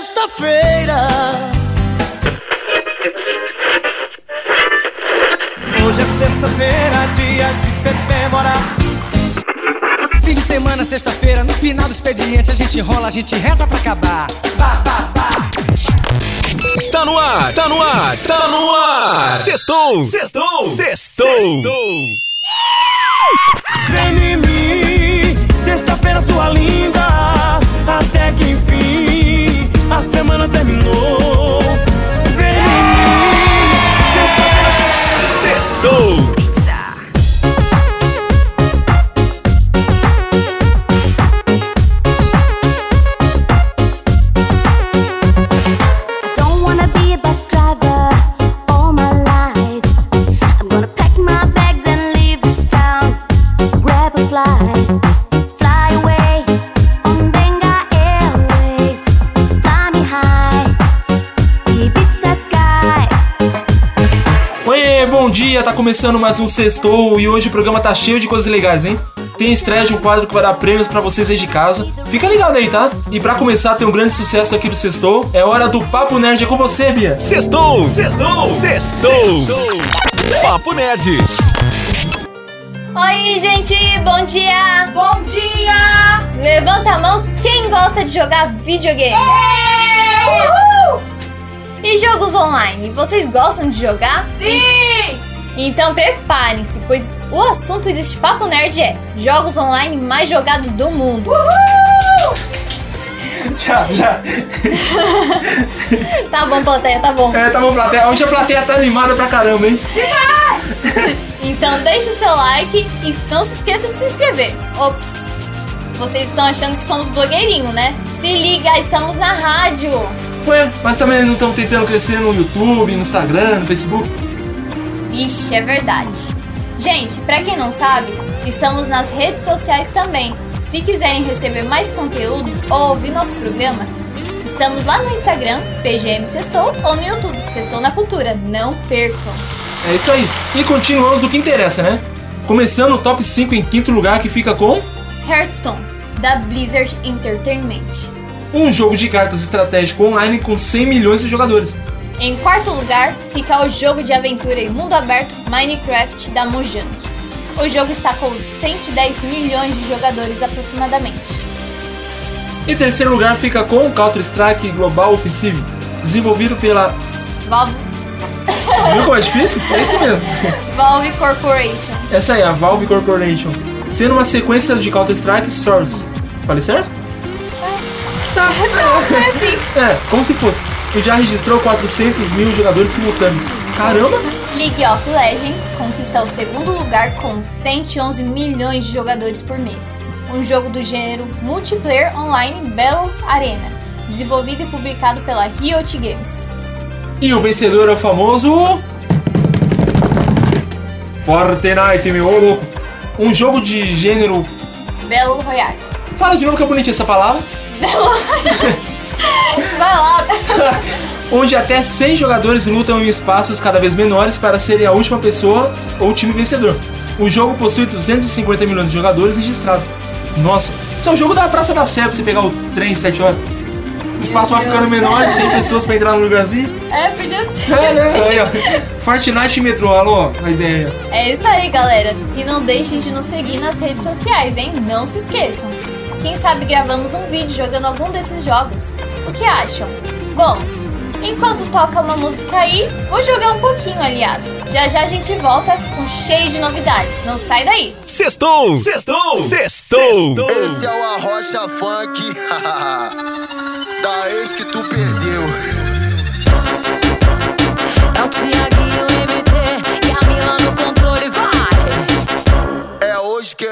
sexta-feira. Hoje é sexta-feira, dia de comemorar. Fim de semana, sexta-feira, no final do expediente a gente rola, a gente reza pra acabar. Bah, bah, bah. Está no ar, está no ar, está no ar. Sextou, sextou, sextou. Vem em mim, sexta-feira sua linda, até que enfim semana terminou. Vem sexta-feira Sextou. Dia, tá começando mais um Sextou e hoje o programa tá cheio de coisas legais, hein? Tem estreia de um quadro que vai dar prêmios pra vocês aí de casa. Fica ligado aí, tá? E pra começar, tem um grande sucesso aqui do Sextou. É hora do Papo Nerd é com você, Bia. Sextou, sextou, sextou. Papo Nerd. Oi, gente, bom dia! Bom dia! Levanta a mão quem gosta de jogar videogame. Uhul! E jogos online, vocês gostam de jogar? Sim! Então preparem-se, pois o assunto deste Papo Nerd é jogos online mais jogados do mundo. Uhul! Já, já. Tá bom, plateia, tá bom. É, tá bom, plateia. Hoje a plateia tá animada pra caramba, hein? Então deixe seu like e não se esqueça de se inscrever. Ops, vocês estão achando que somos blogueirinho, né? Se liga, estamos na rádio. Ué, mas também não estão tentando crescer no YouTube, no Instagram, no Facebook? Vixe, é verdade. Gente, pra quem não sabe, estamos nas redes sociais também. Se quiserem receber mais conteúdos ou ouvir nosso programa, estamos lá no Instagram, PGM Sextou, ou no YouTube, Sextou na Cultura. Não percam! É isso aí. E continuamos do que interessa, né? Começando o top 5 em quinto lugar que fica com Hearthstone, da Blizzard Entertainment. um jogo de cartas estratégico online com 100 milhões de jogadores. Em quarto lugar, fica o jogo de aventura em mundo aberto Minecraft da Mojang. O jogo está com 110 milhões de jogadores aproximadamente. Em terceiro lugar fica com Counter-Strike Global Offensive, desenvolvido pela. Valve, Viu como é difícil? É isso mesmo. Valve Corporation. Essa aí, a Valve Corporation. Sendo uma sequência de Counter-Strike Source. Falei certo? Tá. É assim. É, como se fosse. E já registrou 400 mil jogadores simultâneos. Caramba! League of Legends conquista o segundo lugar com 111 milhões de jogadores por mês. Um jogo do gênero multiplayer online Battle Arena, desenvolvido e publicado pela Riot Games. E o vencedor é o famoso. Fortnite, meu louco. Um jogo de gênero. Battle Royale. Fala de novo que é bonitinha essa palavra. Vai lá! onde até 100 jogadores lutam em espaços cada vez menores para serem a última pessoa ou time vencedor. O jogo possui 250 milhões de jogadores registrados. Nossa, isso é o jogo da Praça da Sé pra você pegar o trem em 7 horas. O espaço vai ficando menor, 100 pessoas pra entrar no lugarzinho. É, podia ser. É, né? Aí, ó. Fortnite e metrô, alô, a ideia. É isso aí, galera. E não deixem de nos seguir nas redes sociais, hein? Não se esqueçam. Quem sabe gravamos um vídeo jogando algum desses jogos. O que acham? Bom, enquanto toca uma música aí, vou jogar um pouquinho, aliás. Já já a gente volta com cheio de novidades. Não sai daí. Sextou, sextou, sextou. Esse é o Arrocha Funk Da ex que tu perdeu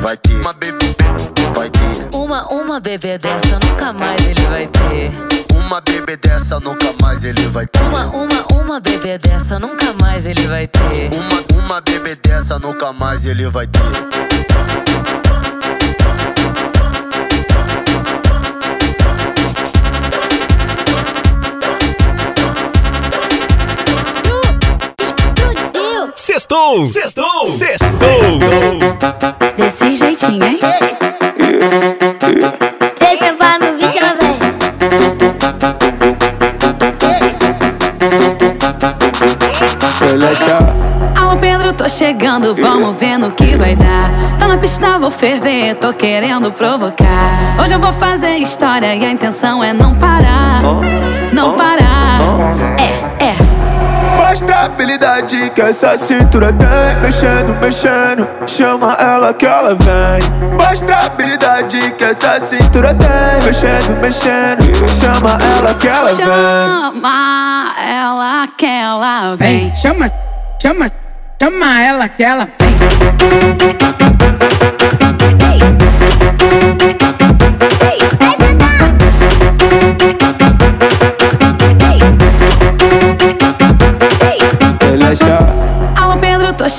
Vai ter. Uma bebê, vai ter. Uma, uma bebê dessa nunca mais ele vai ter. Uma bebê dessa nunca mais ele vai ter. Uma, uma, uma bebê dessa nunca mais ele vai ter. Uma, uma bebê dessa nunca mais ele vai ter. Sextou! Sextou! Sextou! Desse jeitinho, hein? Deixa eu falar no vídeo, ela vem. Alô Pedro, tô chegando, vamos ver no que vai dar. Tá na pista, vou ferver, tô querendo provocar. Hoje eu vou fazer história e a intenção é não parar. Não parar. Habilidade que essa cintura tem Mexendo, mexendo, chama ela que ela vem Mostra a habilidade que essa cintura tem Mexendo, mexendo, chama ela que ela vem Chama ela que ela vem. chama, chama, chama ela que ela vem.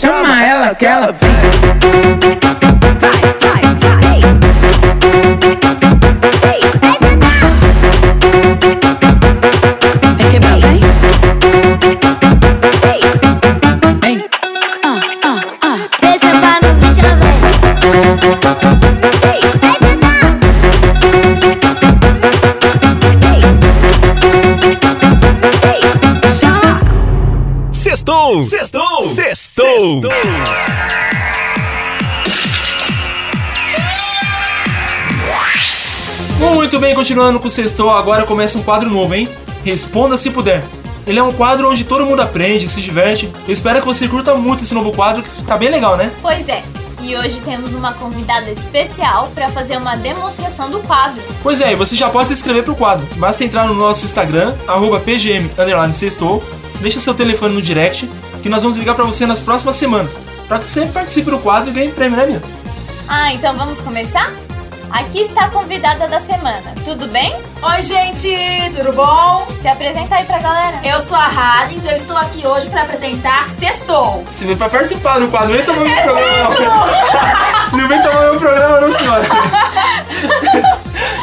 chama ela que ela vem. Vai, continuando com o Sextou, agora começa um quadro novo, hein? Responda se puder. Ele é um quadro onde todo mundo aprende, se diverte. Eu espero que você curta muito esse novo quadro, que tá bem legal, né? Pois é, e hoje temos uma convidada especial para fazer uma demonstração do quadro. Pois é, e você já pode se inscrever pro quadro. Basta entrar no nosso Instagram, arroba pgm, underline sextou, deixa seu telefone no direct, que nós vamos ligar pra você nas próximas semanas. Pra que você participe do quadro e ganhe prêmio, né, minha? Ah, então vamos começar? Aqui está a convidada da semana, tudo bem? Oi, gente, tudo bom? Se apresenta aí pra galera. Eu sou a Halins, eu estou aqui hoje para apresentar Sextou. Se vem pra participar do quadro, vem tomar meu programa. Não vem tomar meu programa, não, senhora.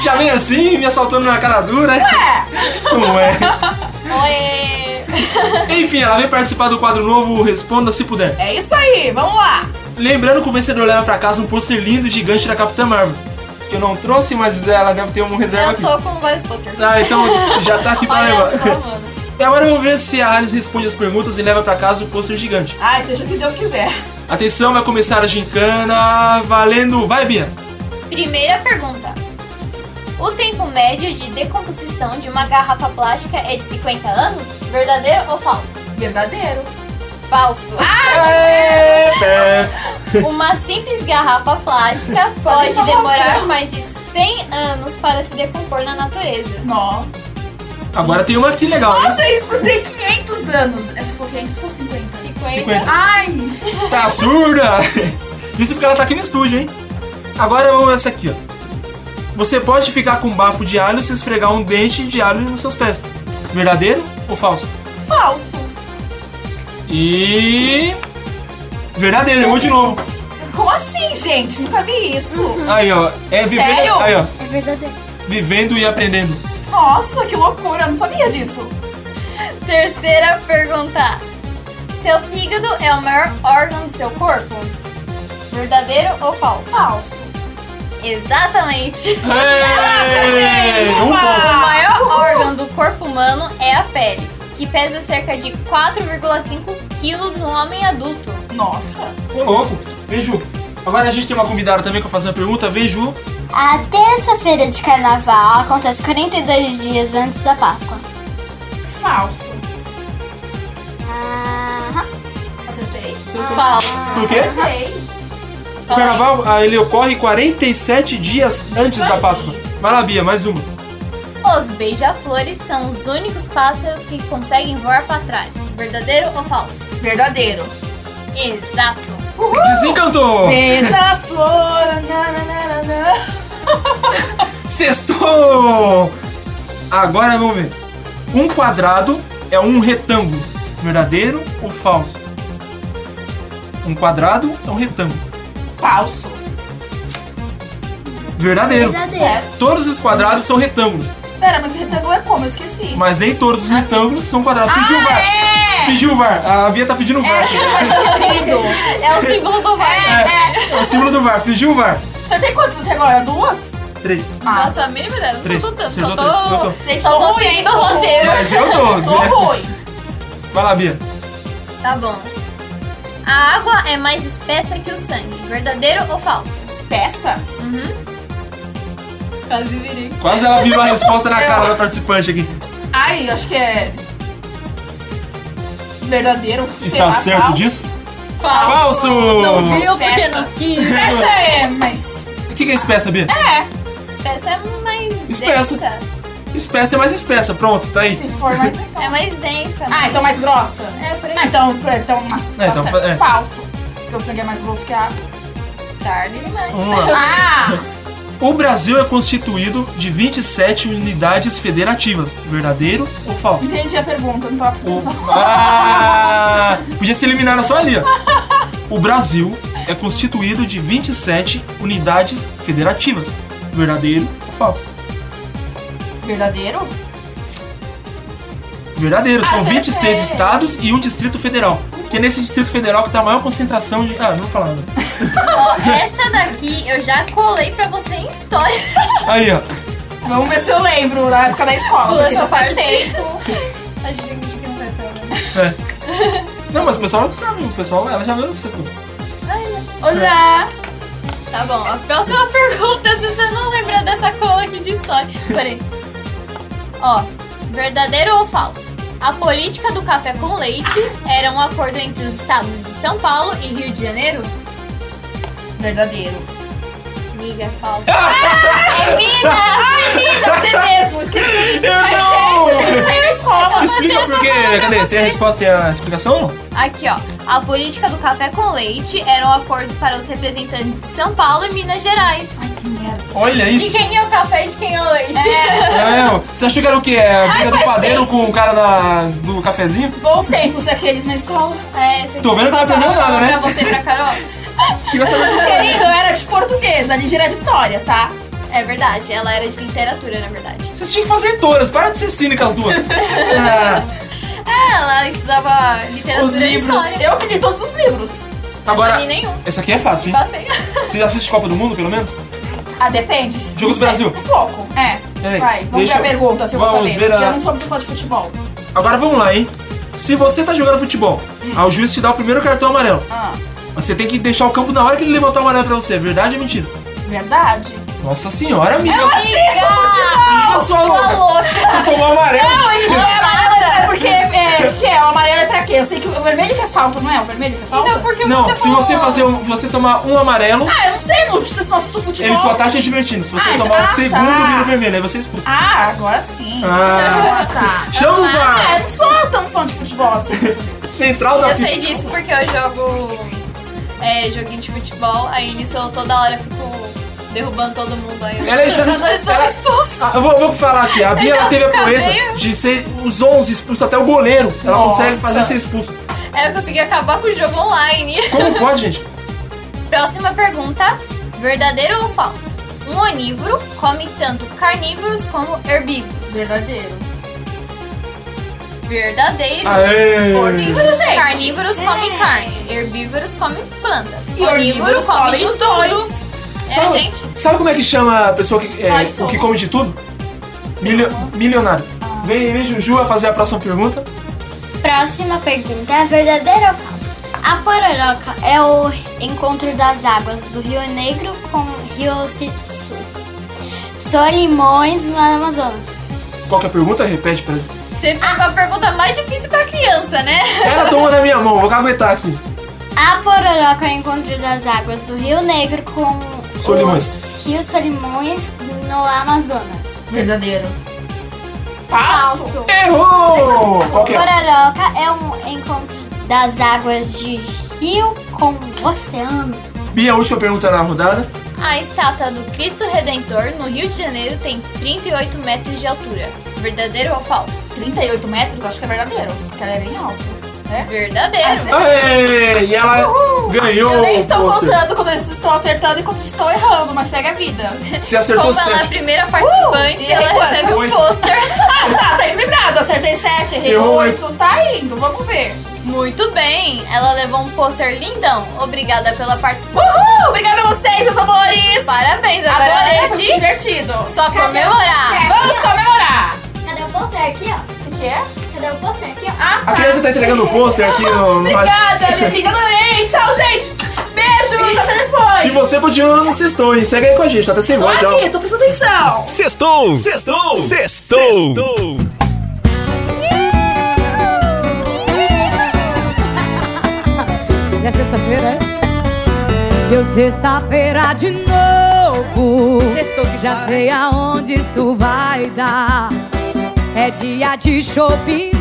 Já vem assim, me assaltando na cara dura. Ué! Não é. Oi! Enfim, ela vem participar do quadro novo Responda Se Puder. É isso aí, vamos lá. Lembrando que o vencedor leva pra casa um pôster lindo e gigante da Capitã Marvel. Que eu não trouxe, mas ela deve ter um reserva Eu aqui. tô com vários posters. Ah, então já tá aqui pra levar. só. E agora vamos ver se a Alice responde as perguntas e leva pra casa o pôster gigante. Ai, seja o que Deus quiser. Atenção, vai começar a gincana valendo. Vai, Bia! Primeira pergunta. O tempo médio de decomposição de uma garrafa plástica é de 50 anos? Verdadeiro ou falso? Verdadeiro. Falso. É. Uma simples garrafa plástica pode demorar mais de 100 anos para se decompor na natureza. Nossa. Agora tem uma aqui legal? Nossa, isso tem 500 anos. Se for 500, se for 50. 50. Ai. Tá surda? Isso porque ela tá aqui no estúdio, hein? Agora vamos essa aqui, ó. Você pode ficar com bafo de alho se esfregar um dente de alho nos seus pés. Verdadeiro ou falso? Falso. E. Verdadeiro, errou de novo. Como assim, gente? Nunca vi isso. Aí, ó. É vivendo. Sério? Aí, ó. É verdadeiro. Vivendo e aprendendo. Nossa, que loucura. Não sabia disso. Terceira pergunta. Seu fígado é o maior órgão do seu corpo? Verdadeiro ou falso? Falso. Exatamente. Ei, um O ponto. maior órgão do corpo humano é a pele, que pesa cerca de 4,5 quilos no homem adulto. Nossa. Ô, louco. Vem, Ju. Agora a gente tem uma convidada também que eu fazer uma pergunta. Vem, Ju. A terça-feira de carnaval acontece 42 dias antes da Páscoa. Falso. Aham. Acertei. Falso. Por quê? Acertei. O carnaval, ah, ele ocorre 47 dias antes da Páscoa. Vai lá, Bia, mais uma. Os beija-flores são os únicos pássaros que conseguem voar para trás. Verdadeiro ou falso? Verdadeiro. Exato. Desencantou! Beija-flor. nananana. Sextou! Agora vamos ver. Um quadrado é um retângulo. Verdadeiro ou falso? Um quadrado é um retângulo. Falso. Verdadeiro. Verdadeiro. Todos os quadrados são retângulos, Pera, mas retângulo é como? Eu esqueci. mas nem todos os retângulos são quadrados. Pediu o VAR. é! Pediu o VAR. A Bia tá pedindo o VAR. É o símbolo do VAR. É, é o símbolo do VAR. Pediu o VAR. Acertei quantas até agora? Duas? Três. Nossa, a mínima ideia. Não Três. tô contando. Só três. Eu tô. tô, só tô seguindo o roteiro. Mas eu tô. Tô ruim. Vai lá, Bia. Tá bom. A água é mais espessa que o sangue. Verdadeiro ou falso? Espessa? Uhum. Quase virei. Quase ela viu a resposta na cara da participante aqui. Ai, acho que é. Verdadeiro. Está lá, certo falso. disso? Falso. Falso! Não viu porque Espessa. não quis. Espessa é, mas. O que que é espessa, Bia? É. Espessa é mais Espessa. densa. Espessa é mais espessa. Pronto, tá aí. Se for mais então. É mais densa. Ah, então mais grossa. É, por aí. Ah, então, então, É, então, tá é. Falso. Porque o sangue é mais grosso que a água. Tarde demais. Vamos lá. Ah! O Brasil é constituído de 27 unidades federativas. Verdadeiro ou falso? Entendi a pergunta, não tava atenção. Ah, podia ser eliminada só ali, ó. O Brasil é constituído de 27 unidades federativas. Verdadeiro ou falso? Verdadeiro? Verdadeiro. São Acertei. 26 estados e um distrito federal. Que é nesse distrito federal que tá a maior concentração de. Ah, não vou falar nada. Ó, essa daqui eu já colei pra você em história. Aí, ó. Vamos ver se eu lembro na época da escola, porque já faz tempo. A gente que não vai saber. É. Não, mas o pessoal não sabe. O pessoal, ela já viu no sexto. Olá! Tá bom, a próxima pergunta, se você não lembra dessa cola aqui de história. Peraí. Ó, verdadeiro ou falso? A política do café com leite era um acordo entre os estados de São Paulo e Rio de Janeiro? Verdadeiro. Amiga, é falso. É Minas! Ai, Minas, você mesmo, esqueci. Eu Faz não! tempo, gente, saiu da escola. Explica por quê. Cadê? Tem a resposta? Tem a explicação? Aqui, ó. A política do café com leite era um acordo para os representantes de São Paulo e Minas Gerais. Ai, que merda. Olha De isso. quem é o café e de quem é o leite? É, você achou que era o quê? É a briga do padeiro tempo. com o cara da, do cafezinho? Bons tempos aqueles na escola. É, você Tô vendo que não aprendeu passou nada, né? Pra você e pra Carol. Queria saber disso. Querido, eu era de português, a Lígia era de história, tá? É verdade, ela era de literatura, na verdade. Vocês tinham que fazer leitoras, para de ser cínica as duas. Ah, É, ela estudava literatura Os e história. Eu que li todos os livros. Agora, não esse aqui é fácil, hein? Passei. Você assiste Copa do Mundo, pelo menos? Ah, depende. Jogo do Brasil. Um pouco. É. Peraí, Vai, vamos deixa ver a eu- pergunta se eu vou vamos saber. ver a- porque Eu não sou muito fã de futebol. Agora vamos lá, hein? Se você tá jogando futebol, aí o juiz te dá o primeiro cartão amarelo. Ah, Você tem que deixar o campo na hora que ele levantar o amarelo pra você. Verdade ou mentira? verdade. Nossa senhora, amiga. Eu assisto futebol! Eu sou louca. Você tomou amarelo. Não, o amarelo é porque. É, que é, o amarelo é pra quê? Eu sei que o vermelho que é falta, não é? O vermelho que é falta? Então, porque Não, você se falou... você fazer um, você tomar um amarelo, Ah, eu sei, não, vocês não assistem futebol. ele só tá te divertindo. Se você Ah, tomar ah, o segundo, tá. vira vermelho, aí você é expulso. Ah, agora sim. Ah. tá. Chama o Ah, VAR. eu não sou tão fã de futebol assim. Central da Eu sei disso porque eu jogo é, joguinho de futebol, aí nisso eu toda hora fico derrubando todo mundo aí. Ela é são ela- expulsos. Ah, eu vou, vou falar aqui, a Bia ela teve a proeza meio- de ser os 11 expulsos até o goleiro. Ela Nossa. consegue fazer ser expulso. É, eu consegui acabar com o jogo online. Como pode, gente? Próxima pergunta: verdadeiro ou falso? Um onívoro come tanto carnívoros como herbívoros. Verdadeiro. Verdadeiro. Aê. Onívoro, gente. Carnívoros comem carne, herbívoros comem plantas. E onívoro onívoros come comem de os tudo. dois. É, Sabe, gente. sabe como é que chama a pessoa que, é, o que come de tudo? Milio- milionário. Vem, vem, Juju, a fazer a próxima pergunta. Próxima pergunta é verdadeiro ou falso? A pororoca é o encontro das águas do Rio Negro com o Rio Sul. Solimões no Amazonas. Qual que é a pergunta? Repete pra ele. Você pegou a pergunta mais difícil pra criança, né? Ela tomou na minha mão, vou aguentar aqui. A pororoca é o encontro das águas do Rio Negro com Solimões. os rios Solimões no Amazonas. Verdadeiro. Falso. Errou! Qual que é? Pororoca é um das águas de rio com o oceano. Bia, última pergunta na rodada. A estátua do Cristo Redentor no Rio de Janeiro tem 38 metros de altura. Verdadeiro ou falso? 38 metros? Acho que é verdadeiro. Porque ela é bem alta. É? Verdadeiro. Aê! E ela ganhou Eu nem o estou pôster. contando quando eles estão acertando e quando eles estão errando, mas segue a vida. Você acertou Como ela é a sete. primeira participante, Uh, ela errei recebe o pôster. Ah, tá, tá equilibrado. Acertei 7, errei Errou 8. Tá indo, vamos ver. Muito bem, ela levou um pôster lindão. Obrigada pela participação. Uhul! Obrigada a vocês, meus amores! Parabéns, agora Adorei, é foi de divertido. só comemorar. Vamos comemorar! Cadê o pôster aqui, ó? O que é? Cadê o pôster aqui, ó? Ah, A criança tá entregando o pôster aqui no, Obrigada, minha amiga, adorei! Tchau, gente! Beijos, até depois! E você continua no sextou, hein? Segue aí com a gente, tá até sem Tô voz já. aqui, tô prestando atenção! Sextou! Sextou! Sextou! É sexta-feira, é? Deu sexta-feira de novo. Sextou que já sei aonde isso vai dar. É dia de shopping.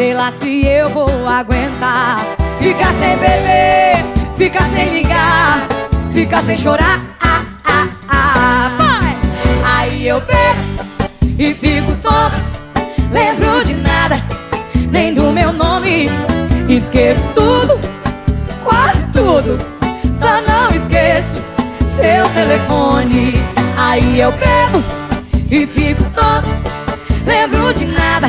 Sei lá se eu vou aguentar. Ficar sem beber, ficar sem ligar, ficar sem chorar. Ah, ah, ah. Vai! Aí eu bebo e fico tonto. Lembro de nada, nem do meu nome. Esqueço tudo, quase tudo. Só não esqueço seu telefone. Aí eu bebo e fico tonto. Lembro de nada,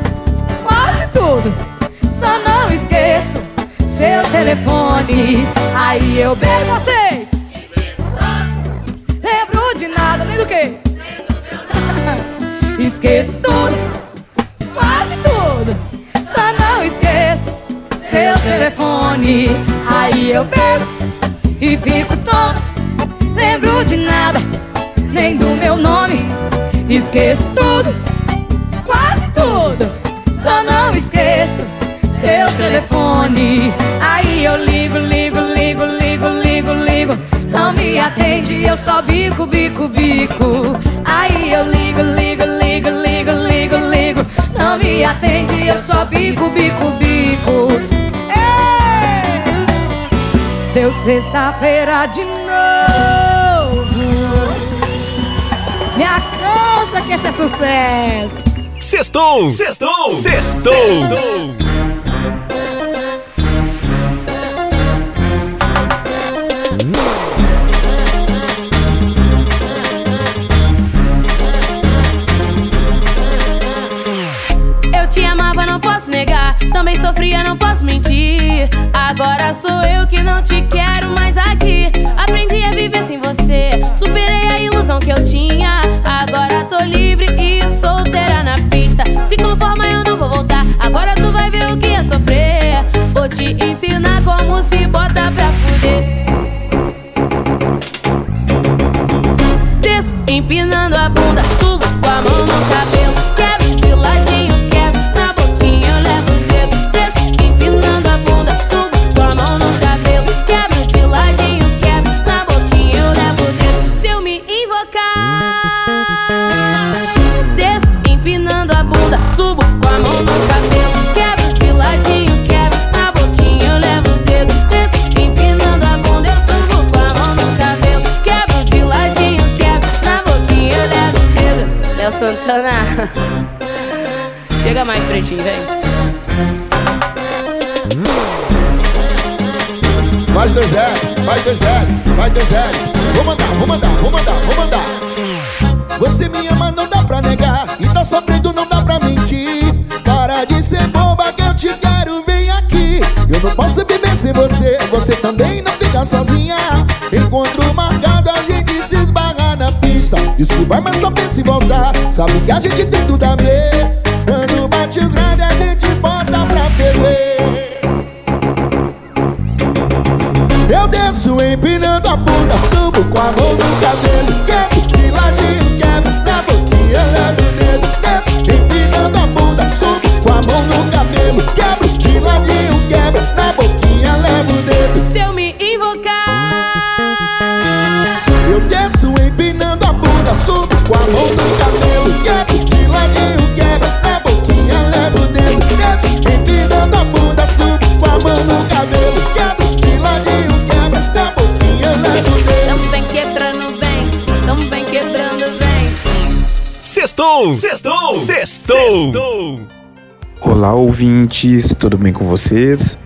tudo. Só não esqueço telefone. Aí eu beijo vocês. Lembro de nada, nem do que. Esqueço tudo, quase tudo. Só não esqueço seu telefone. Aí eu bebo e fico tonto. Lembro de nada, nem do meu nome. Esqueço tudo. Só não esqueço seu telefone. Aí eu ligo, ligo, ligo, ligo, ligo, ligo. Não me atende, eu só bico, bico, bico. Aí eu ligo, ligo, ligo, ligo, ligo, ligo. Não me atende, eu só bico, bico, bico. Ei! Deu sexta-feira de novo. Minha cansa que esse é sucesso. Sextou! Sextou! Sextou! Eu Também sofria, não posso mentir. Agora sou eu que não te quero mais aqui. Aprendi a viver sem você. Superei a ilusão que eu tinha. Agora tô livre e solteira na pista. Se conforma, eu não vou voltar. Agora tu vai ver o que é sofrer. Vou te ensinar como se bota pra fuder. Desço, empinando a bunda, subo com a mão no cabelo. Dois L's, mais dois L's. Vou mandar, vou mandar, vou mandar, vou mandar. Você me ama, não dá pra negar. E tá sofrendo, não dá pra mentir. Para de ser boba que eu te quero, vem aqui. Eu não posso viver sem você, você também não fica sozinha. Encontro marcado, a gente se esbarra na pista. Desculpa, mas só pensa em voltar. Sabe que a gente tem tudo a ver. Quando bate o grave, com a mão no cabelo. Sextou! Olá, ouvintes, tudo bem com vocês?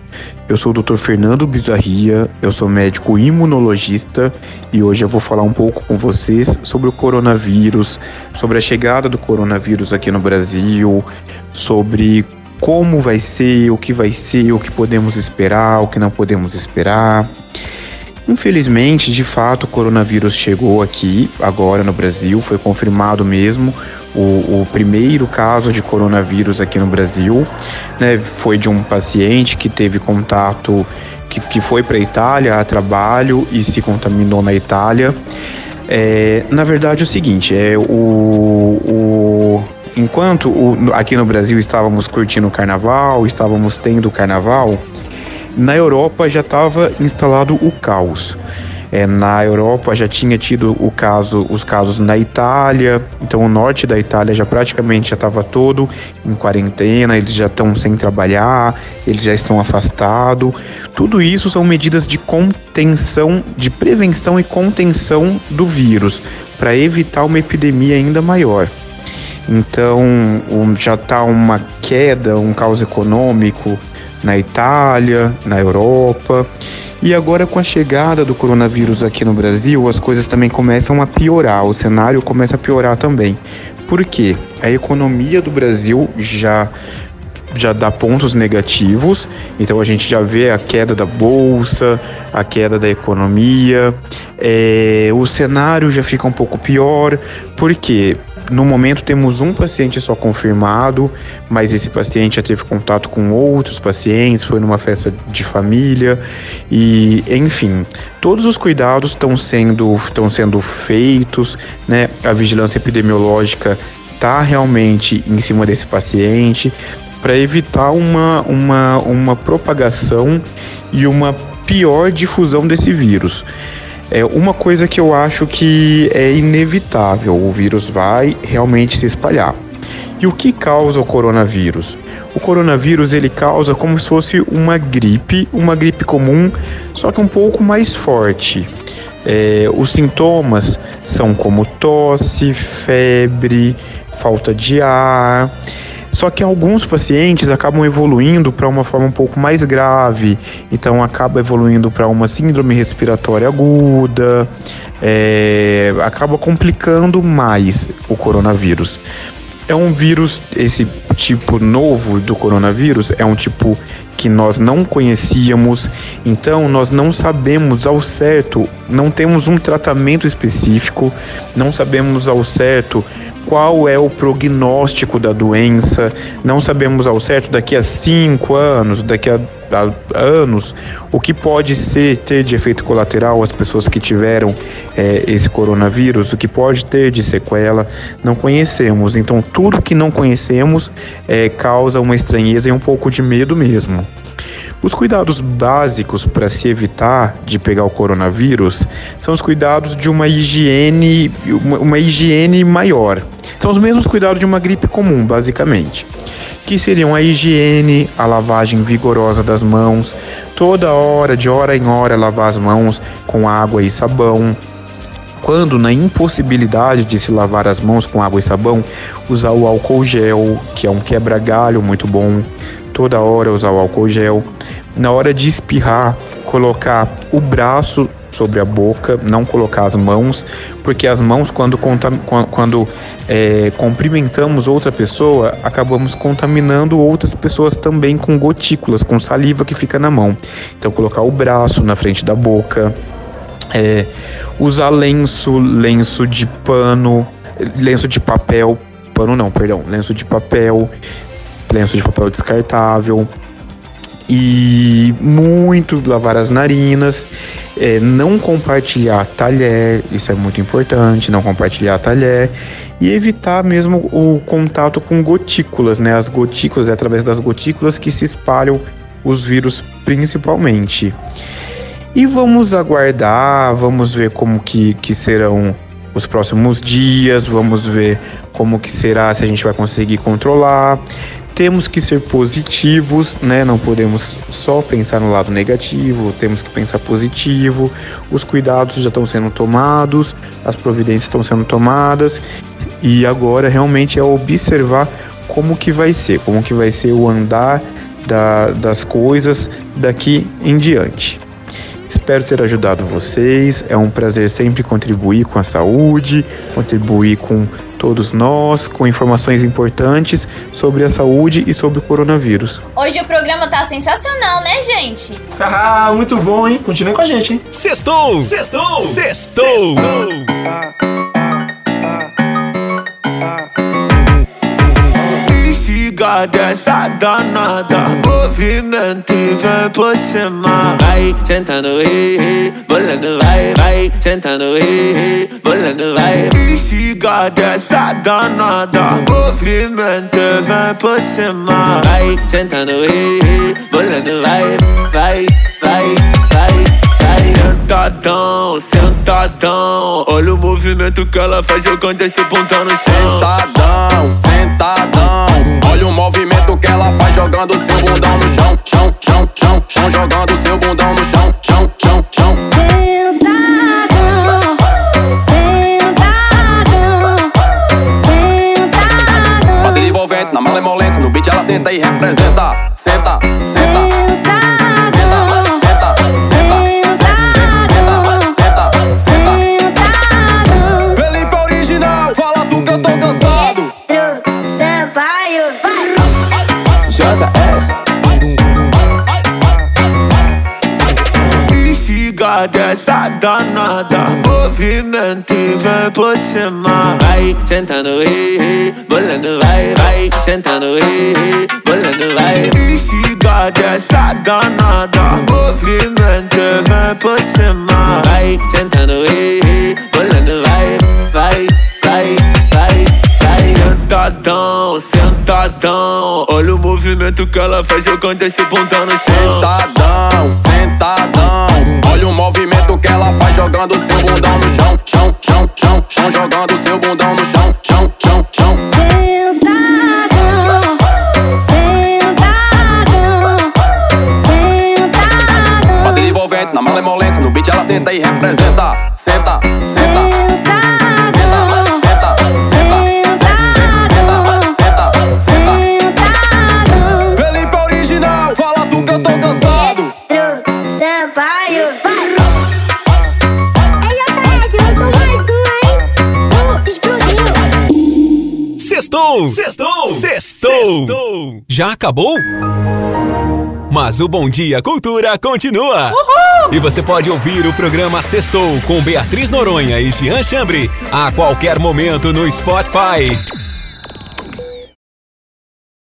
Eu sou o Dr. Fernando Bizarria, eu sou médico imunologista e hoje eu vou falar um pouco com vocês sobre o coronavírus, sobre a chegada do coronavírus aqui no Brasil, sobre como vai ser, o que vai ser, o que podemos esperar, o que não podemos esperar. Infelizmente, de fato, o coronavírus chegou aqui agora no Brasil, foi confirmado mesmo o, o primeiro caso de coronavírus aqui no Brasil, né? Foi de um paciente que teve contato, que, que foi para a Itália a trabalho e se contaminou na Itália. É, na verdade, é o seguinte, é o, o enquanto o- aqui no Brasil estávamos curtindo o carnaval, estávamos tendo o carnaval, na Europa já estava instalado o caos. É, na Europa já tinha tido o caso, os casos na Itália, então o norte da Itália já praticamente já estava todo em quarentena, eles já estão sem trabalhar, eles já estão afastados. Tudo isso são medidas de contenção, de prevenção e contenção do vírus, para evitar uma epidemia ainda maior. Então já está uma queda, um caos econômico na Itália, na Europa. E agora com a chegada do coronavírus aqui no Brasil, as coisas também começam a piorar, o cenário começa a piorar também. Por quê? A economia do Brasil já já dá pontos negativos, então a gente já vê a queda da bolsa, a queda da economia, é, o cenário já fica um pouco pior, porque no momento temos um paciente só confirmado, mas esse paciente já teve contato com outros pacientes, foi numa festa de família e, enfim, todos os cuidados estão sendo, estão sendo feitos, né? A vigilância epidemiológica está realmente em cima desse paciente para evitar uma, uma, uma propagação e uma pior difusão desse vírus. É uma coisa que eu acho que é inevitável, o vírus vai realmente se espalhar. E o que causa o coronavírus? O coronavírus ele causa como se fosse uma gripe, uma gripe comum, só que um pouco mais forte. É, os sintomas são como tosse, febre, falta de ar. Só que alguns pacientes acabam evoluindo para uma forma um pouco mais grave, então acaba evoluindo para uma síndrome respiratória aguda, é, acaba complicando mais o coronavírus. É um vírus, esse tipo novo do coronavírus, é um tipo que nós não conhecíamos, então nós não sabemos ao certo, não temos um tratamento específico, não sabemos ao certo qual é o prognóstico da doença, não sabemos ao certo daqui a cinco anos, daqui a, a anos, o que pode ser ter de efeito colateral as pessoas que tiveram é, esse coronavírus, o que pode ter de sequela, não conhecemos. Então, tudo que não conhecemos é, causa uma estranheza e um pouco de medo mesmo. Os cuidados básicos para se evitar de pegar o coronavírus são os cuidados de uma higiene, uma, uma higiene maior. São os mesmos cuidados de uma gripe comum, basicamente. Que seriam a higiene, a lavagem vigorosa das mãos, toda hora, de hora em hora, lavar as mãos com água e sabão, quando na impossibilidade de se lavar as mãos com água e sabão, usar o álcool gel, que é um quebra-galho muito bom. Toda hora usar o álcool gel. Na hora de espirrar, colocar o braço sobre a boca, não colocar as mãos, porque as mãos, quando, quando é, cumprimentamos outra pessoa, acabamos contaminando outras pessoas também com gotículas, com saliva que fica na mão. Então, colocar o braço na frente da boca, é, usar lenço, lenço de pano, lenço de papel, pano não, perdão, lenço de papel, lenço de papel descartável e muito lavar as narinas, é, não compartilhar talher, isso é muito importante, não compartilhar talher e evitar mesmo o contato com gotículas, né? As gotículas é através das gotículas que se espalham os vírus principalmente. E vamos aguardar, vamos ver como que, que serão os próximos dias, vamos ver como que será, se a gente vai conseguir controlar. Temos que ser positivos, né? Não podemos só pensar no lado negativo, temos que pensar positivo. Os cuidados já estão sendo tomados, as providências estão sendo tomadas e agora realmente é observar como que vai ser, como que vai ser o andar da, das coisas daqui em diante. Espero ter ajudado vocês. É um prazer sempre contribuir com a saúde, contribuir com todos nós, com informações importantes sobre a saúde e sobre o coronavírus. Hoje o programa tá sensacional, né, gente? Ah, muito bom, hein? Continue com a gente, hein? Sextou! Sextou! Sextou! Instiga dessa danada? Movimento e vem por cima. Vai sentando, ei, ei Bolando, vai, vai Sentando, ei, ei Bolando, vai. Instiga dessa danada. Movimento e vem por cima. Vai sentando, ei, ei Bolando, vai, vai, vai, vai Sentadão, sentadão. Olha o movimento que ela faz jogando esse bundão no chão. Sentadão, sentadão Olha o movimento que ela faz jogando seu bundão no chão Chão, danada. Movimento e vem por cima. Vai sentando, ei, ei, bolando, vai, vai. Sentando, ei, ei, bolando, vai. Instigado, essa danada. Movimento e vem por cima. Vai sentando, ei, ei, bolando, vai, vai, vai, vai, vai. Sentadão, sentadão. Olha o movimento que ela faz jogando esse bundão no chão. Sentadão, sentadão. Jogando seu bundão no chão, chão, chão, chão, chão, jogando seu bundão no chão, chão, chão, chão. Sentadão, sentadão, sentadão. Bater envolvente na malemolência, no beat ela senta e representa. Sextou! Sextou! Já acabou? Mas o Bom Dia Cultura continua! E você pode ouvir o programa Sextou com Beatriz Noronha e Jean Chambre a qualquer momento no Spotify.